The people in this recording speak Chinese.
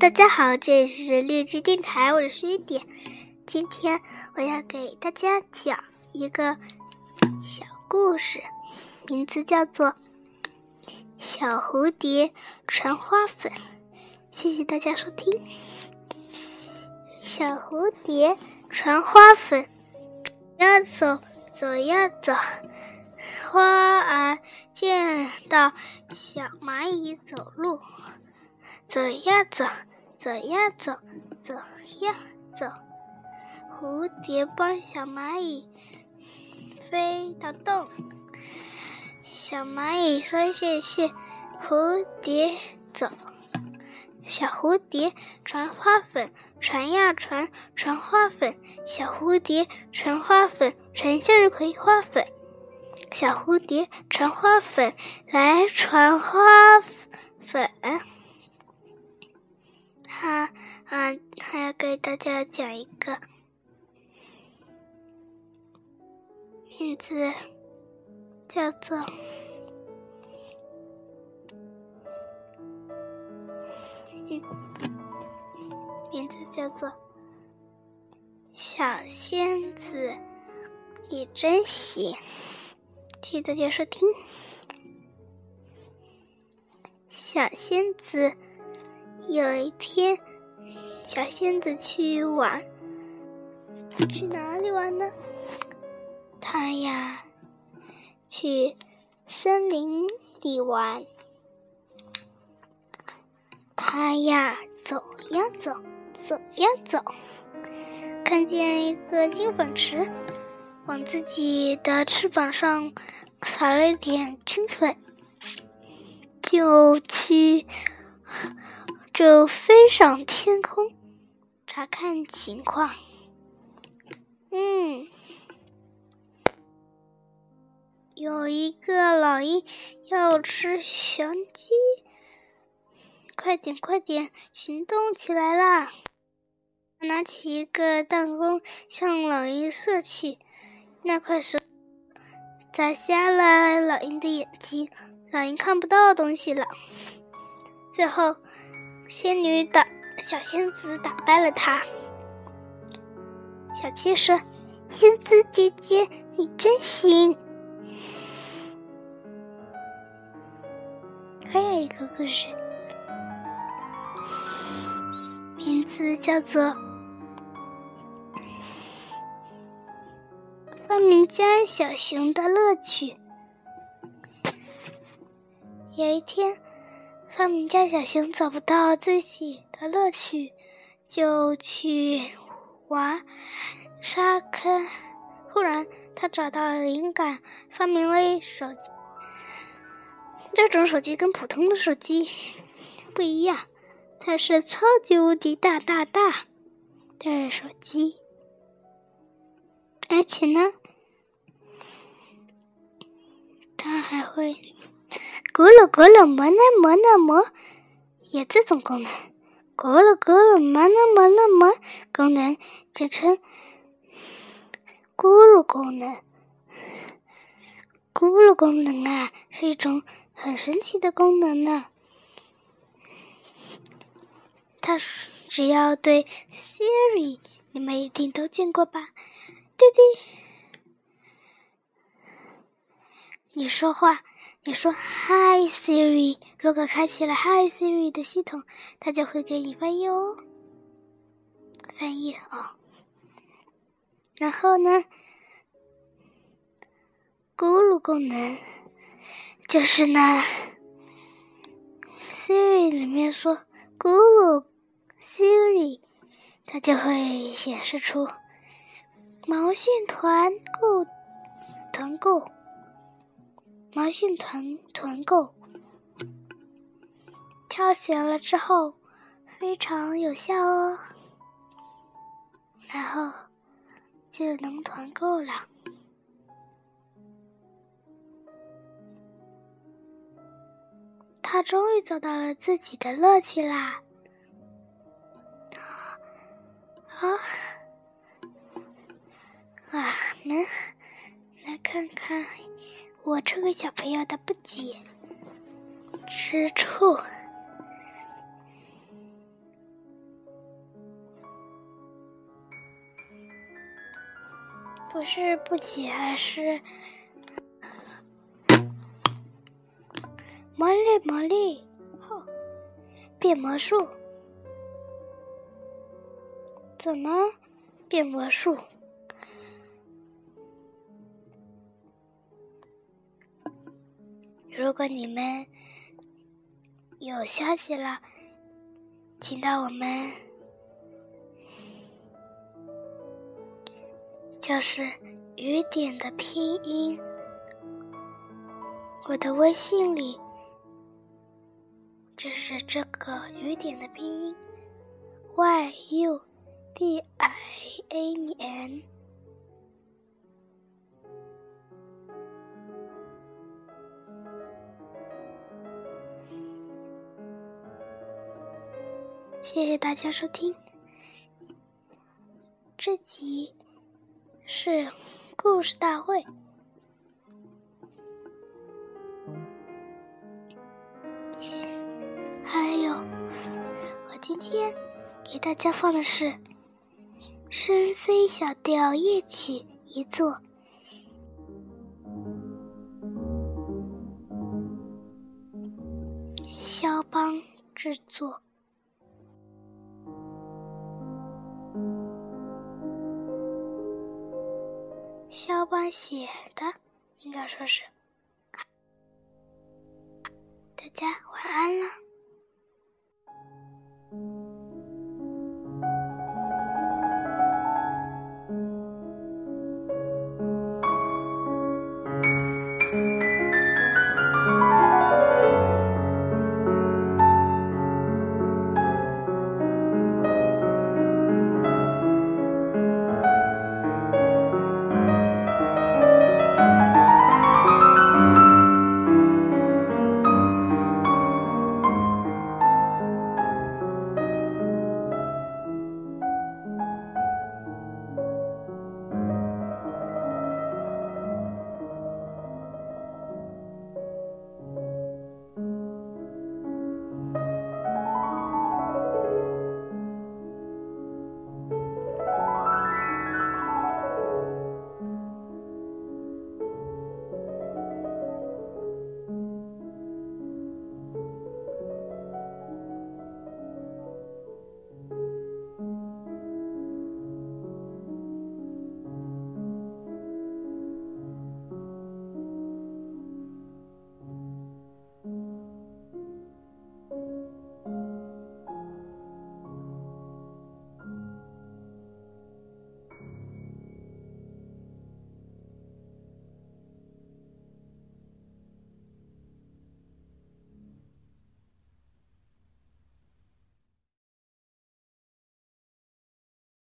大家好，这里是绿枝电台，我是雨点。今天我要给大家讲一个小故事，名字叫做《小蝴蝶传花粉》。谢谢大家收听。小蝴蝶传花粉，呀走走呀走，花儿见到小蚂蚁走路，走呀走。走呀走，走呀走，蝴蝶帮小蚂蚁飞到洞，小蚂蚁说谢谢，蝴蝶走，小蝴蝶传花粉，传呀传，传花粉，小蝴蝶传花粉，传向日葵花粉，小蝴蝶传花粉，来传花粉。他啊，还要给大家讲一个名字，叫做名字叫做小仙子，你真行！谢谢大家收听，小仙子。有一天，小仙子去玩，去哪里玩呢？他呀，去森林里玩。他呀，走呀走，走呀走，看见一个金粉池，往自己的翅膀上撒了一点金粉，就去。就飞上天空，查看情况。嗯，有一个老鹰要吃雄鸡，快点快点，行动起来啦！拿起一个弹弓向老鹰射去，那块石砸瞎了老鹰的眼睛，老鹰看不到东西了。最后。仙女打小仙子打败了他。小七说：“仙子姐姐，你真行。”还有一个故事，名字叫做《发明家小熊的乐趣》。有一天。发明家小熊找不到自己的乐趣，就去玩沙坑。忽然，他找到了灵感，发明了手机。这种手机跟普通的手机不一样，它是超级无敌大大大的手机，而且呢，它还会。咕噜咕噜，磨呢磨呢磨，有这种功能。咕噜咕噜，磨呢磨呢磨，功能简称咕噜功能。咕噜功能啊，是一种很神奇的功能呢。它只要对 Siri，你们一定都见过吧？弟弟，你说话。你说 “Hi Siri”，如果开启了 “Hi Siri” 的系统，它就会给你翻译哦。翻译哦。然后呢，咕噜功能就是呢，Siri 里面说“咕噜 Siri”，它就会显示出毛线团购团购。毛线团团购，挑选了之后非常有效哦，然后就能团购了。他终于找到了自己的乐趣啦！啊，啊，们来看看。我这个小朋友的不解之处。不是不解，而是魔力魔力。变魔术。怎么变魔术？如果你们有消息了，请到我们就是雨点的拼音，我的微信里就是这个雨点的拼音，y u d i a n。谢谢大家收听，这集是故事大会，还有我今天给大家放的是深 C 小调夜曲一作，肖邦制作。肖邦写的，应该说是。大家晚安了。